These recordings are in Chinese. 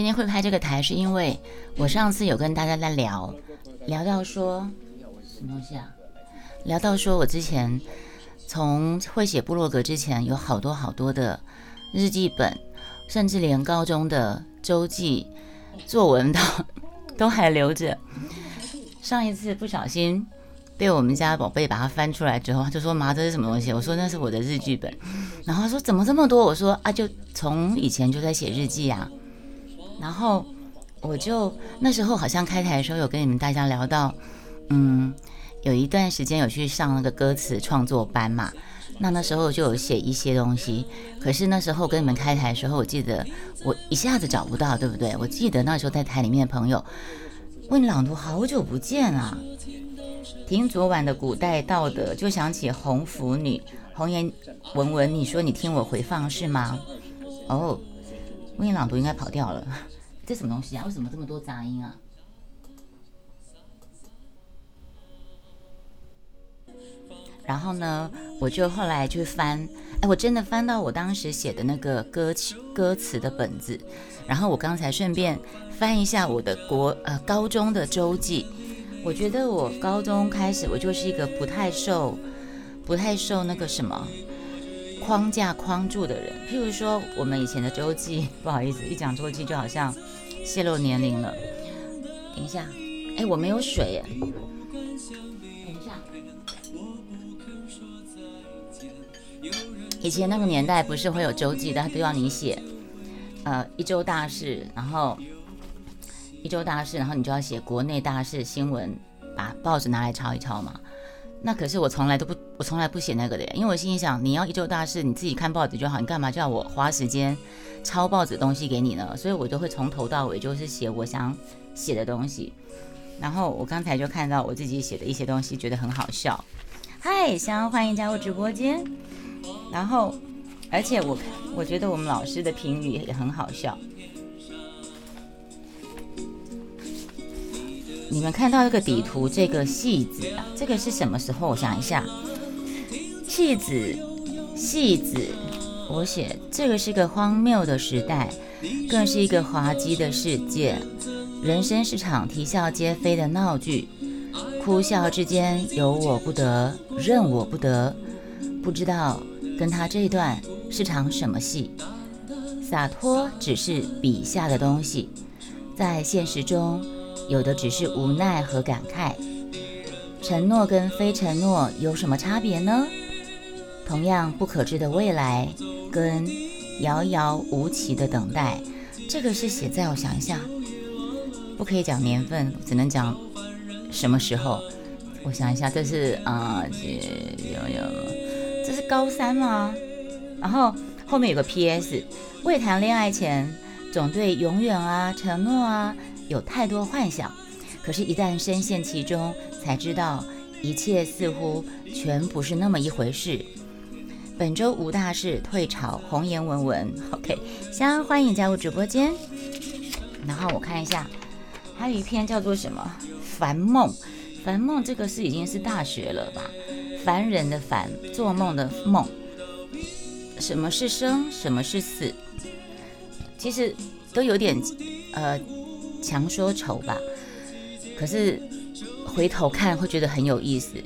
今天会拍这个台，是因为我上次有跟大家在聊，聊到说什么东西啊？聊到说我之前从会写部落格之前，有好多好多的日记本，甚至连高中的周记、作文都 都还留着。上一次不小心被我们家宝贝把它翻出来之后，就说：“妈，这是什么东西？”我说：“那是我的日记本。”然后说：“怎么这么多？”我说：“啊，就从以前就在写日记啊。”然后我就那时候好像开台的时候有跟你们大家聊到，嗯，有一段时间有去上那个歌词创作班嘛，那那时候就有写一些东西。可是那时候跟你们开台的时候，我记得我一下子找不到，对不对？我记得那时候在台里面的朋友问朗读，好久不见啊！听昨晚的古代道德，就想起红拂女、红颜文文。你说你听我回放是吗？哦，温言朗读应该跑掉了。这什么东西啊？为什么这么多杂音啊？然后呢，我就后来去翻，哎，我真的翻到我当时写的那个歌词歌词的本子。然后我刚才顺便翻一下我的国呃高中的周记。我觉得我高中开始，我就是一个不太受不太受那个什么框架框住的人。譬如说，我们以前的周记，不好意思，一讲周记就好像。泄露年龄了，等一下，哎，我没有水，等一下。以前那个年代不是会有周记的，都要你写，呃，一周大事，然后一周大事，然后你就要写国内大事新闻，把报纸拿来抄一抄嘛。那可是我从来都不，我从来不写那个的，因为我心里想，你要一周大事，你自己看报纸就好，你干嘛叫我花时间？抄报纸东西给你呢，所以我都会从头到尾就是写我想写的东西。然后我刚才就看到我自己写的一些东西，觉得很好笑。嗨，香，欢迎加入直播间。然后，而且我我觉得我们老师的评语也很好笑。你们看到这个底图，这个戏子啊，这个是什么时候？我想一下，戏子，戏子。我写这个是个荒谬的时代，更是一个滑稽的世界。人生是场啼笑皆非的闹剧，哭笑之间有我不得，任我不得。不知道跟他这段是场什么戏？洒脱只是笔下的东西，在现实中有的只是无奈和感慨。承诺跟非承诺有什么差别呢？同样不可知的未来。跟遥遥无期的等待，这个是写在我想一下，不可以讲年份，只能讲什么时候。我想一下，这是啊，这有有，这是高三吗？然后后面有个 P.S. 未谈恋爱前，总对永远啊、承诺啊有太多幻想，可是，一旦深陷其中，才知道一切似乎全不是那么一回事。本周无大事，退潮，红颜文文，OK，先欢迎加入直播间。然后我看一下，还有一篇叫做什么《凡梦》，凡梦这个是已经是大学了吧？凡人的凡，做梦的梦。什么是生？什么是死？其实都有点呃强说愁吧。可是回头看会觉得很有意思。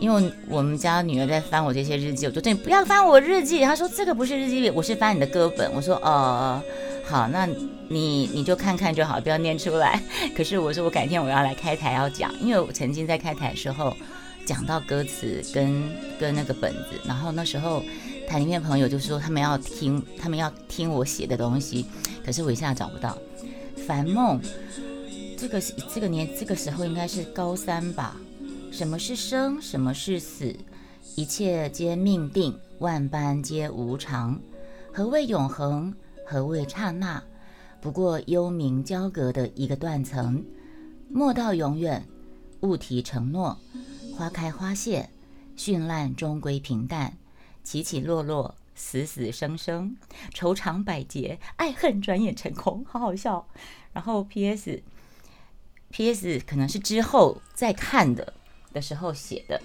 因为我们家女儿在翻我这些日记，我说你不要翻我日记。她说这个不是日记，我是翻你的歌本。我说哦，好，那你你就看看就好，不要念出来。可是我说我改天我要来开台要讲，因为我曾经在开台的时候讲到歌词跟跟那个本子，然后那时候台里面朋友就说他们要听，他们要听我写的东西，可是我一下找不到。凡梦，这个是这个年这个时候应该是高三吧。什么是生？什么是死？一切皆命定，万般皆无常。何谓永恒？何谓刹那？不过幽冥交隔的一个断层。莫道永远，勿提承诺。花开花谢，绚烂终归平淡。起起落落，死死生生。愁肠百结，爱恨转眼成空。好好笑。然后 P.S.，P.S. 可能是之后再看的。的时候写的，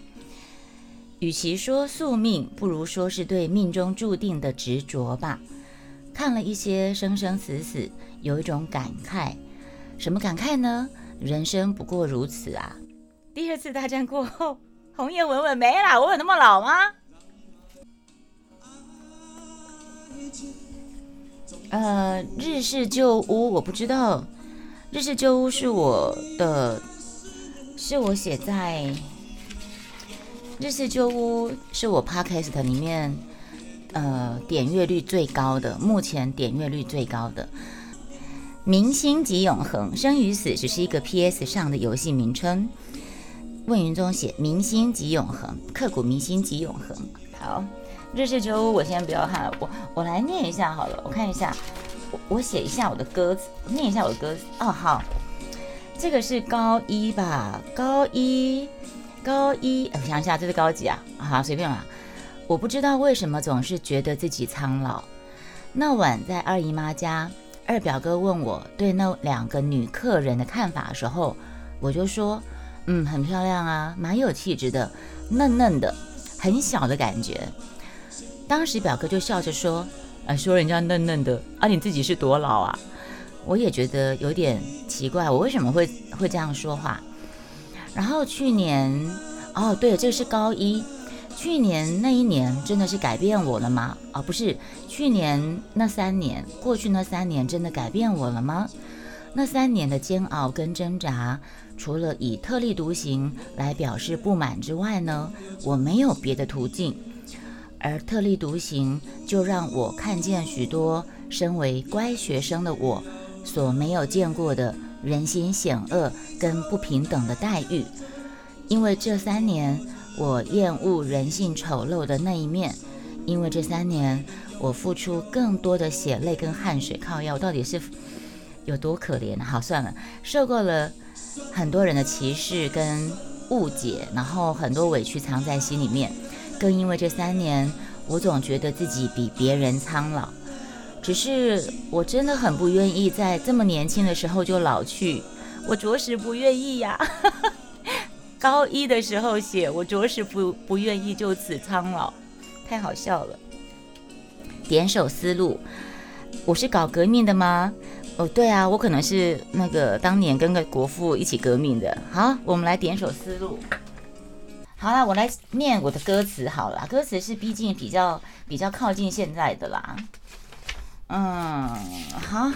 与其说宿命，不如说是对命中注定的执着吧。看了一些生生死死，有一种感慨。什么感慨呢？人生不过如此啊！第二次大战过后，红叶文文没了，我有那么老吗？呃，日式旧屋我不知道，日式旧屋是我的，是我写在日式旧屋是我 podcast 里面呃点阅率最高的，目前点阅率最高的。明星即永恒，生与死只是一个 PS 上的游戏名称。问云中写明星即永恒，刻骨铭心即永恒。好。日式酒屋，我先不要看，我我来念一下好了，我看一下，我我写一下我的歌词，念一下我的歌词。哦，好，这个是高一吧？高一，高一，我想一下，这是高几啊？好，随便啦。我不知道为什么总是觉得自己苍老。那晚在二姨妈家，二表哥问我对那两个女客人的看法的时候，我就说，嗯，很漂亮啊，蛮有气质的，嫩嫩的，很小的感觉。当时表哥就笑着说：“啊，说人家嫩嫩的啊，你自己是多老啊？”我也觉得有点奇怪，我为什么会会这样说话？然后去年，哦，对，这是高一。去年那一年真的是改变我了吗？啊，不是，去年那三年，过去那三年真的改变我了吗？那三年的煎熬跟挣扎，除了以特立独行来表示不满之外呢，我没有别的途径。而特立独行，就让我看见许多身为乖学生的我所没有见过的人心险恶跟不平等的待遇。因为这三年，我厌恶人性丑陋的那一面；因为这三年，我付出更多的血泪跟汗水。靠药到底是有多可怜？好，算了，受够了很多人的歧视跟误解，然后很多委屈藏在心里面。更因为这三年，我总觉得自己比别人苍老，只是我真的很不愿意在这么年轻的时候就老去，我着实不愿意呀。高一的时候写，我着实不不愿意就此苍老，太好笑了。点首思路，我是搞革命的吗？哦，对啊，我可能是那个当年跟个国父一起革命的。好，我们来点首思路。好了，我来念我的歌词好了。歌词是毕竟比较比较靠近现在的啦。嗯，好，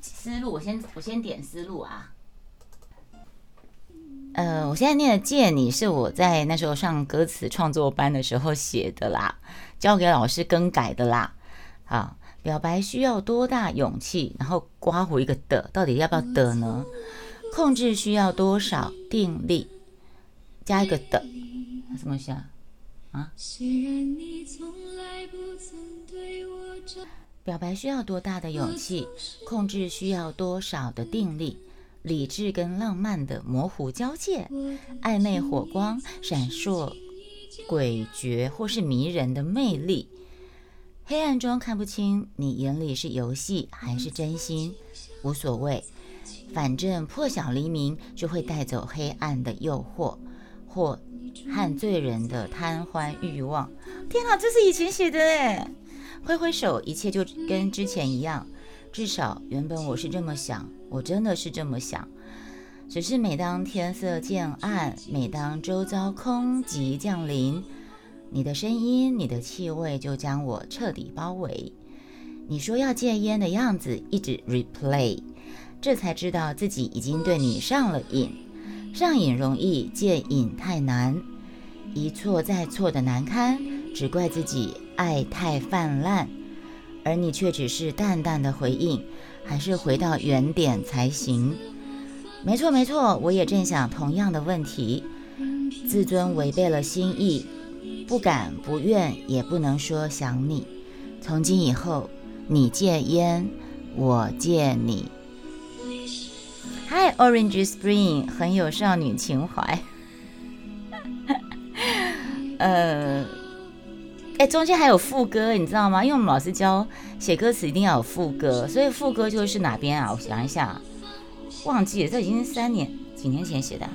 思路我先我先点思路啊。呃，我现在念的《借你》是我在那时候上歌词创作班的时候写的啦，交给老师更改的啦。好，表白需要多大勇气？然后刮胡一个的，到底要不要的呢？控制需要多少定力？加一个的。什么想啊？表白需要多大的勇气？控制需要多少的定力？理智跟浪漫的模糊交界，暧昧火光闪烁，诡谲或是迷人的魅力。黑暗中看不清你眼里是游戏还是真心，无所谓，反正破晓黎明就会带走黑暗的诱惑，或。和醉人的贪欢欲望，天哪，这是以前写的哎！挥挥手，一切就跟之前一样。至少原本我是这么想，我真的是这么想。只是每当天色渐暗，每当周遭空寂降临，你的声音、你的气味就将我彻底包围。你说要戒烟的样子一直 replay，这才知道自己已经对你上了瘾。上瘾容易，戒瘾太难，一错再错的难堪，只怪自己爱太泛滥，而你却只是淡淡的回应，还是回到原点才行。没错没错，我也正想同样的问题。自尊违背了心意，不敢不愿也不能说想你。从今以后，你戒烟，我戒你。Hi Orange Spring，很有少女情怀。呃，哎，中间还有副歌，你知道吗？因为我们老师教写歌词一定要有副歌，所以副歌就是哪边啊？我想一下，忘记了，这已经三年几年前写的。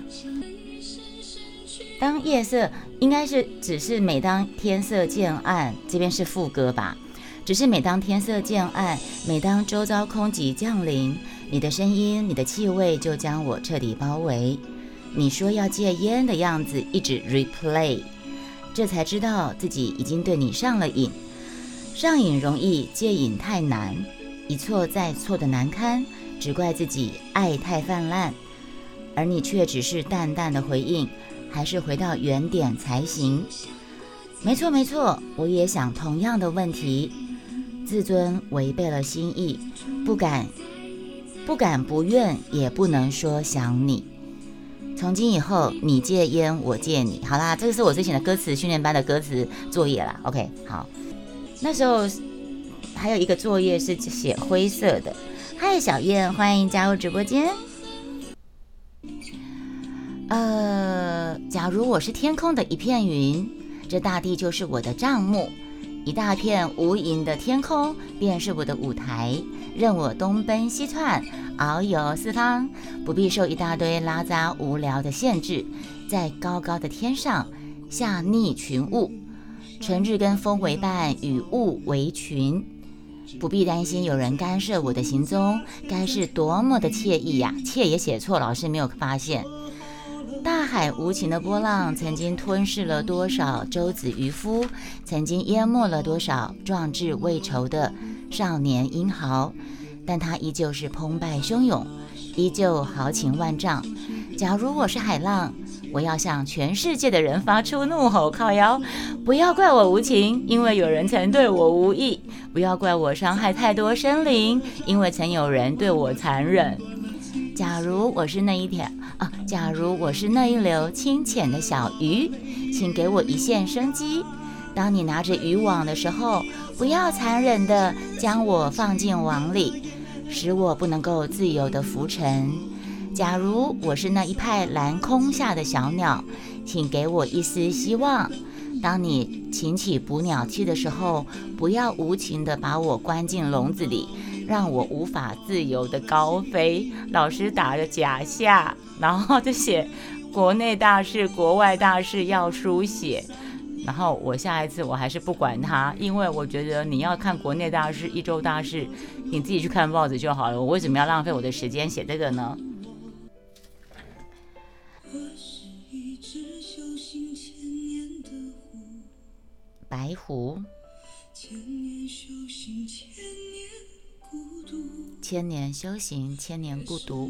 当夜色应该是只是每当天色渐暗，这边是副歌吧？只是每当天色渐暗，每当周遭空寂降临，你的声音、你的气味就将我彻底包围。你说要戒烟的样子一直 replay，这才知道自己已经对你上了瘾。上瘾容易，戒瘾太难，一错再错的难堪，只怪自己爱太泛滥，而你却只是淡淡的回应，还是回到原点才行。没错没错，我也想同样的问题。自尊违背了心意，不敢、不敢、不愿，也不能说想你。从今以后，你戒烟，我戒你。好啦，这个是我之前的歌词训练班的歌词作业啦。OK，好。那时候还有一个作业是写灰色的。嗨，小燕，欢迎加入直播间。呃，假如我是天空的一片云，这大地就是我的帐幕。一大片无垠的天空便是我的舞台，任我东奔西窜，遨游四方，不必受一大堆拉杂无聊的限制。在高高的天上，下逆群雾，春日跟风为伴，与雾为群，不必担心有人干涉我的行踪，该是多么的惬意呀！惬也写错，老师没有发现。大海无情的波浪，曾经吞噬了多少舟子渔夫，曾经淹没了多少壮志未酬的少年英豪，但他依旧是澎湃汹涌，依旧豪情万丈。假如我是海浪，我要向全世界的人发出怒吼：靠腰，不要怪我无情，因为有人曾对我无意；不要怪我伤害太多生灵，因为曾有人对我残忍。假如我是那一条啊，假如我是那一流清浅的小鱼，请给我一线生机。当你拿着渔网的时候，不要残忍地将我放进网里，使我不能够自由地浮沉。假如我是那一派蓝空下的小鸟，请给我一丝希望。当你擎起捕鸟器的时候，不要无情地把我关进笼子里。让我无法自由的高飞。老师打着假下，然后就写国内大事、国外大事要书写。然后我下一次我还是不管他，因为我觉得你要看国内大事、一周大事，你自己去看报纸就好了。我为什么要浪费我的时间写这个呢？白狐。千年修行，千年孤独。千年修行，千年孤独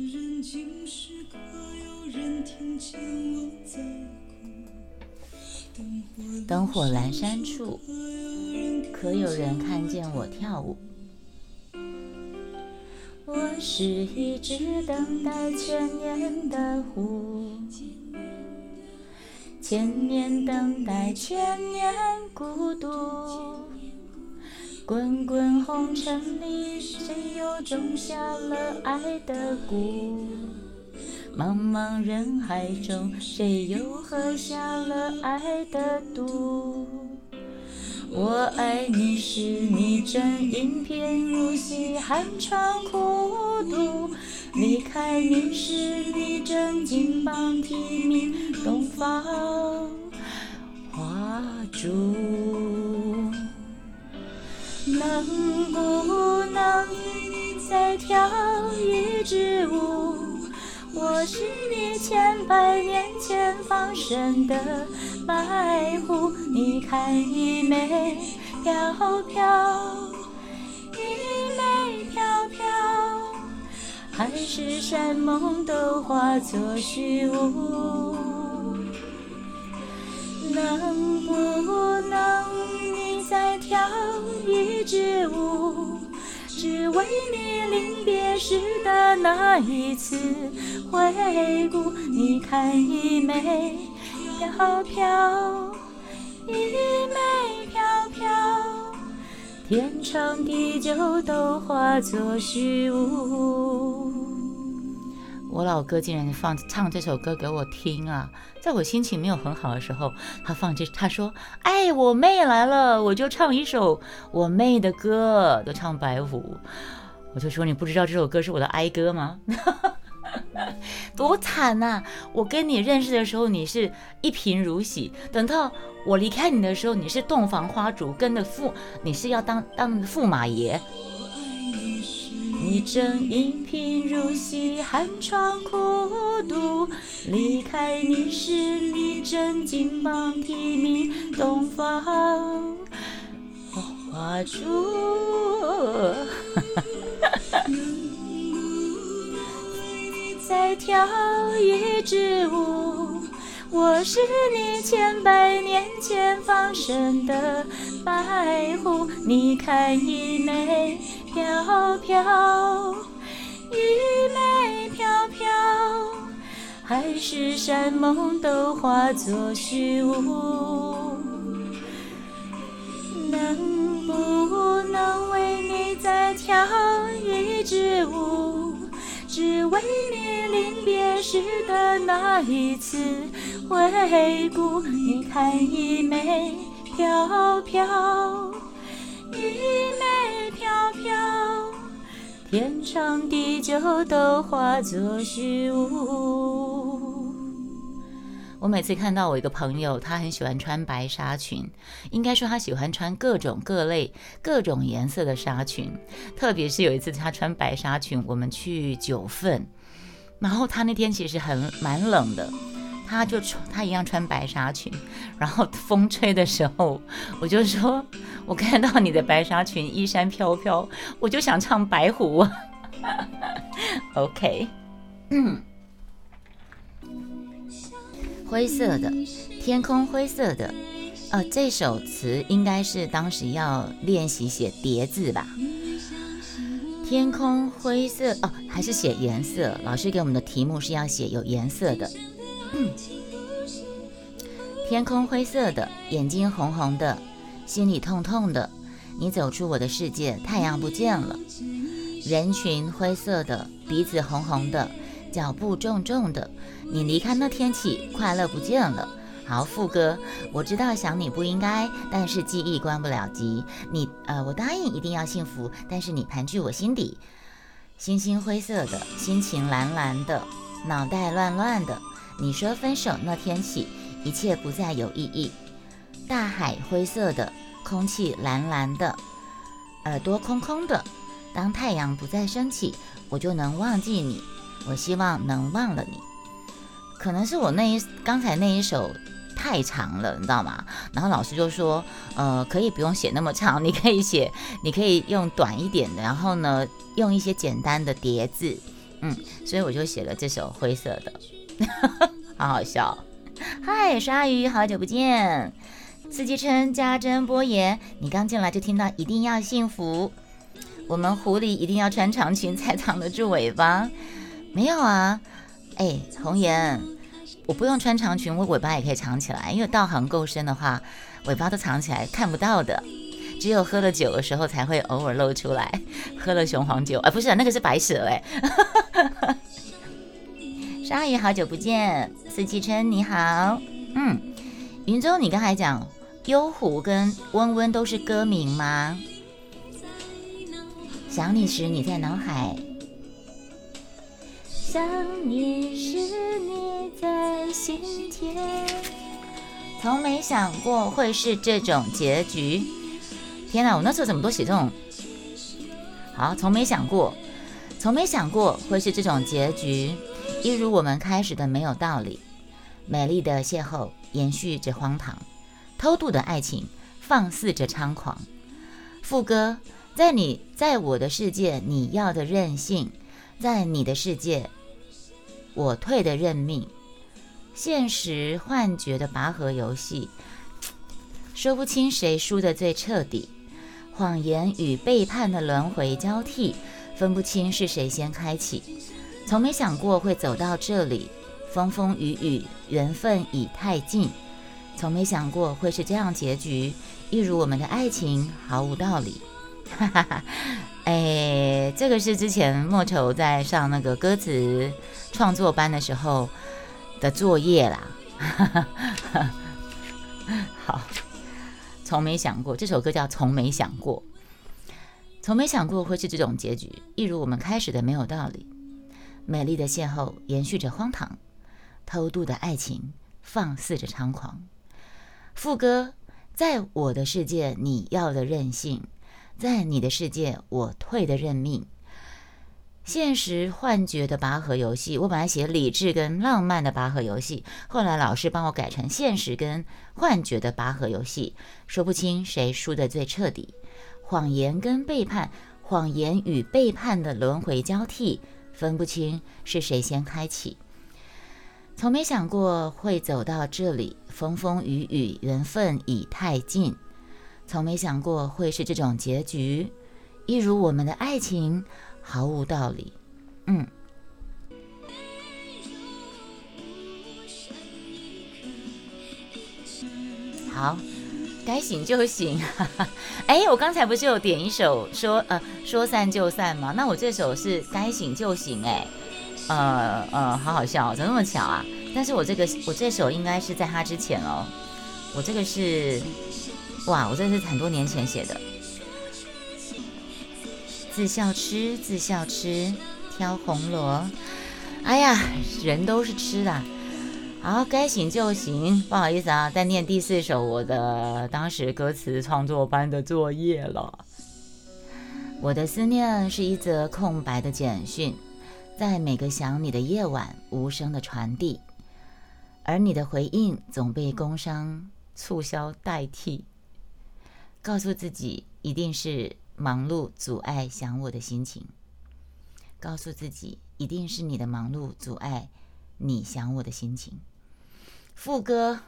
灯火阑珊处，可有人看见我跳舞？我是一只等待千年的狐，千年等待，千年孤独。滚滚红尘里，谁又种下了爱的蛊？茫茫人海中，谁又喝下了爱的毒？我爱你时，你正饮片入戏，寒窗苦读；离开你时，你正金榜题名，东方花烛。能不能再跳一支舞？我是你千百年前放生的白狐，你看衣袂飘飘，衣袂飘飘，海誓山盟都化作虚无。能不能你再跳一支舞？只为你临别时的那一次回顾。你看衣袂飘飘，衣袂飘飘，天长地久都化作虚无。我老哥竟然放唱这首歌给我听啊！在我心情没有很好的时候，他放这，他说：“哎，我妹来了，我就唱一首我妹的歌，都唱白狐。”我就说：“你不知道这首歌是我的哀歌吗？” 多惨呐！我跟你认识的时候，你是一贫如洗；等到我离开你的时候，你是洞房花烛，跟的驸，你是要当当驸马爷。你正一贫如洗，寒窗苦读；离开你时，你正金榜题名，洞房花烛。再跳一支舞，我是你千百年前放生的白狐。你看衣袂飘飘，衣袂飘飘，海誓山盟都化作虚无。能不能为你再跳一支舞？只为你临别时的那一次回顾。你看衣袂飘飘，天长地久都化作虚无。我每次看到我一个朋友，他很喜欢穿白纱裙，应该说他喜欢穿各种各类、各种颜色的纱裙。特别是有一次他穿白纱裙，我们去九份，然后他那天其实很蛮冷的，他就穿他一样穿白纱裙，然后风吹的时候，我就说，我看到你的白纱裙衣衫飘飘，我就想唱白狐。OK，嗯。灰色的天空，灰色的，呃，这首词应该是当时要练习写叠字吧？天空灰色，哦，还是写颜色？老师给我们的题目是要写有颜色的。天空灰色的，眼睛红红的，心里痛痛的。你走出我的世界，太阳不见了。人群灰色的，鼻子红红的。脚步重重的，你离开那天起，快乐不见了。好，副歌，我知道想你不应该，但是记忆关不了机。你，呃，我答应一定要幸福，但是你盘踞我心底。星星灰色的，心情蓝蓝的，脑袋乱乱的。你说分手那天起，一切不再有意义。大海灰色的，空气蓝蓝的，耳朵空空的。当太阳不再升起，我就能忘记你。我希望能忘了你，可能是我那一刚才那一首太长了，你知道吗？然后老师就说，呃，可以不用写那么长，你可以写，你可以用短一点的，然后呢，用一些简单的叠字，嗯，所以我就写了这首灰色的，好好笑。嗨，鲨鱼，好久不见。四季春，家珍波言，你刚进来就听到一定要幸福，我们狐狸一定要穿长裙才藏得住尾巴。没有啊，哎，红颜，我不用穿长裙，我尾巴也可以藏起来，因为道行够深的话，尾巴都藏起来看不到的，只有喝了酒的时候才会偶尔露出来。喝了雄黄酒，啊，不是，那个是白蛇哎。鲨鱼，好久不见，四季春你好，嗯，云中，你刚才讲幽狐跟温温都是歌名吗？想你时，你在脑海。想你时，你在心田。从没想过会是这种结局。天哪，我那时候怎么都写这种？好，从没想过，从没想过会是这种结局。一如我们开始的没有道理。美丽的邂逅延续着荒唐，偷渡的爱情放肆着猖狂。副歌，在你在我的世界，你要的任性，在你的世界。我退的认命，现实幻觉的拔河游戏，说不清谁输得最彻底。谎言与背叛的轮回交替，分不清是谁先开启。从没想过会走到这里，风风雨雨，缘分已太近。从没想过会是这样结局，一如我们的爱情毫无道理。哈哈哈，哎，这个是之前莫愁在上那个歌词创作班的时候的作业啦。好，从没想过这首歌叫《从没想过》，从没想过会是这种结局，一如我们开始的没有道理。美丽的邂逅延续着荒唐，偷渡的爱情放肆着猖狂。副歌，在我的世界，你要的任性；在你的世界，我退的认命。现实幻觉的拔河游戏，我本来写理智跟浪漫的拔河游戏，后来老师帮我改成现实跟幻觉的拔河游戏，说不清谁输得最彻底。谎言跟背叛，谎言与背叛的轮回交替，分不清是谁先开启。从没想过会走到这里，风风雨雨，缘分已太近。从没想过会是这种结局，一如我们的爱情。毫无道理，嗯，好，该醒就醒。哎，我刚才不是有点一首说呃说散就散吗？那我这首是该醒就醒。哎，呃呃，好好笑，哦怎么那么巧啊？但是我这个我这首应该是在他之前哦。我这个是哇，我这是很多年前写的。自笑吃，自笑吃，挑红螺。哎呀，人都是吃的。好，该醒就醒。不好意思啊，在念第四首我的当时歌词创作班的作业了。我的思念是一则空白的简讯，在每个想你的夜晚无声的传递，而你的回应总被工伤促销代替。告诉自己，一定是。忙碌阻碍想我的心情，告诉自己一定是你的忙碌阻碍你想我的心情。副歌，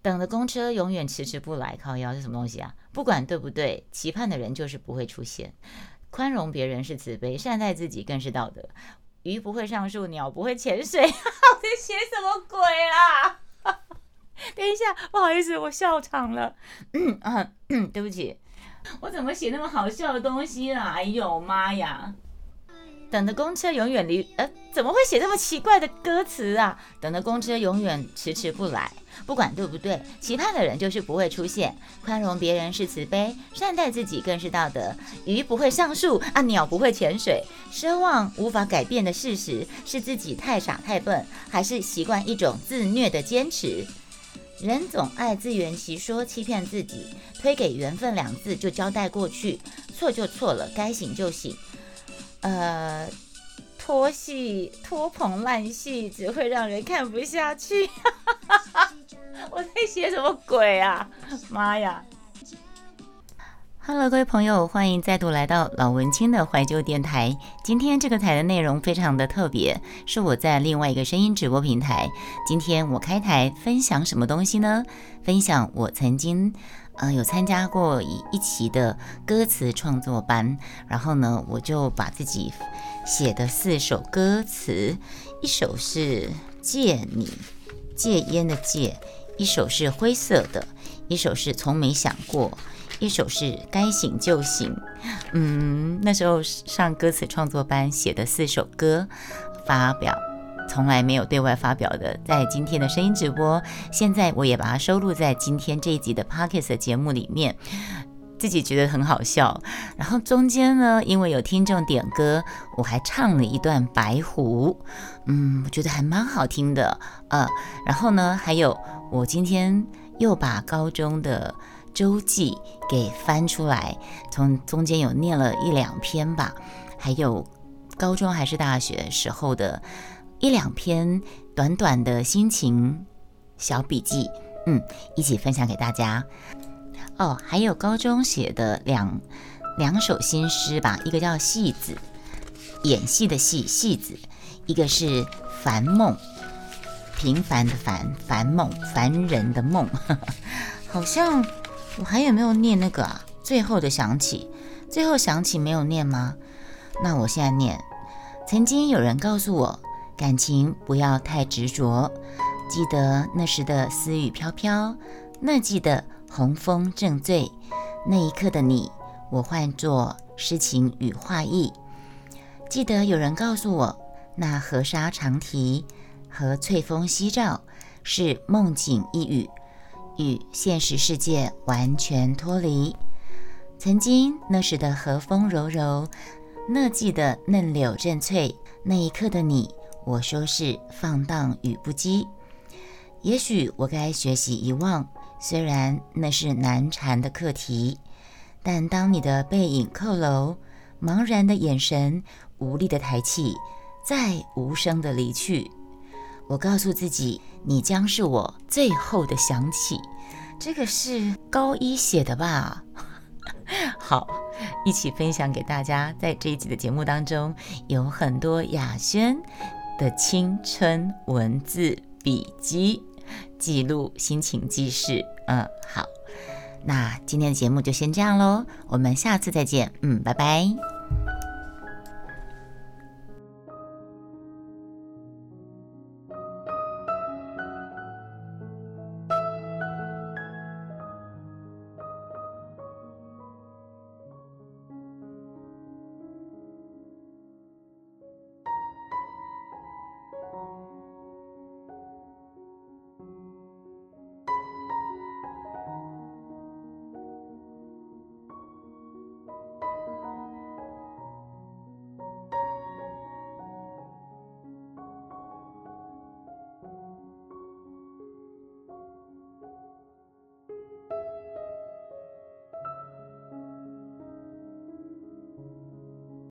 等的公车永远迟迟不来，靠腰是什么东西啊？不管对不对，期盼的人就是不会出现。宽容别人是慈悲，善待自己更是道德。鱼不会上树，鸟不会潜水，我在写什么鬼啊？等一下，不好意思，我笑场了。嗯啊，对不起，我怎么写那么好笑的东西啦？哎呦妈呀！等的公车永远离……呃，怎么会写这么奇怪的歌词啊？等的公车永远迟迟不来，不管对不对，期盼的人就是不会出现。宽容别人是慈悲，善待自己更是道德。鱼不会上树啊，鸟不会潜水。奢望无法改变的事实，是自己太傻太笨，还是习惯一种自虐的坚持？人总爱自圆其说，欺骗自己，推给缘分两字就交代过去，错就错了，该醒就醒。呃，拖戏、拖棚烂戏只会让人看不下去。我在写什么鬼啊？妈呀！Hello，各位朋友，欢迎再度来到老文青的怀旧电台。今天这个台的内容非常的特别，是我在另外一个声音直播平台。今天我开台分享什么东西呢？分享我曾经呃有参加过一一期的歌词创作班，然后呢，我就把自己写的四首歌词，一首是戒你戒烟的戒，一首是灰色的，一首是从没想过。一首是该醒就醒，嗯，那时候上歌词创作班写的四首歌，发表从来没有对外发表的，在今天的声音直播，现在我也把它收录在今天这一集的 Pockets 节目里面，自己觉得很好笑。然后中间呢，因为有听众点歌，我还唱了一段白狐，嗯，我觉得还蛮好听的，呃，然后呢，还有我今天又把高中的。周记给翻出来，从中间有念了一两篇吧，还有高中还是大学时候的一两篇短短的心情小笔记，嗯，一起分享给大家。哦，还有高中写的两两首新诗吧，一个叫戏子，演戏的戏，戏子，一个是凡梦，平凡的凡，凡梦，凡人的梦，好像。我还有没有念那个啊？最后的想起，最后想起没有念吗？那我现在念。曾经有人告诉我，感情不要太执着。记得那时的思雨飘飘，那记的红枫正醉，那一刻的你，我换作诗情与画意。记得有人告诉我，那河沙长堤和翠峰夕照是梦境一语。与现实世界完全脱离。曾经那时的和风柔柔，那季的嫩柳正翠，那一刻的你，我说是放荡与不羁。也许我该学习遗忘，虽然那是难缠的课题。但当你的背影扣楼，茫然的眼神，无力的抬起，再无声的离去，我告诉自己，你将是我最后的想起。这个是高一写的吧？好，一起分享给大家。在这一集的节目当中，有很多雅轩的青春文字笔记，记录心情记事。嗯，好。那今天的节目就先这样喽，我们下次再见。嗯，拜拜。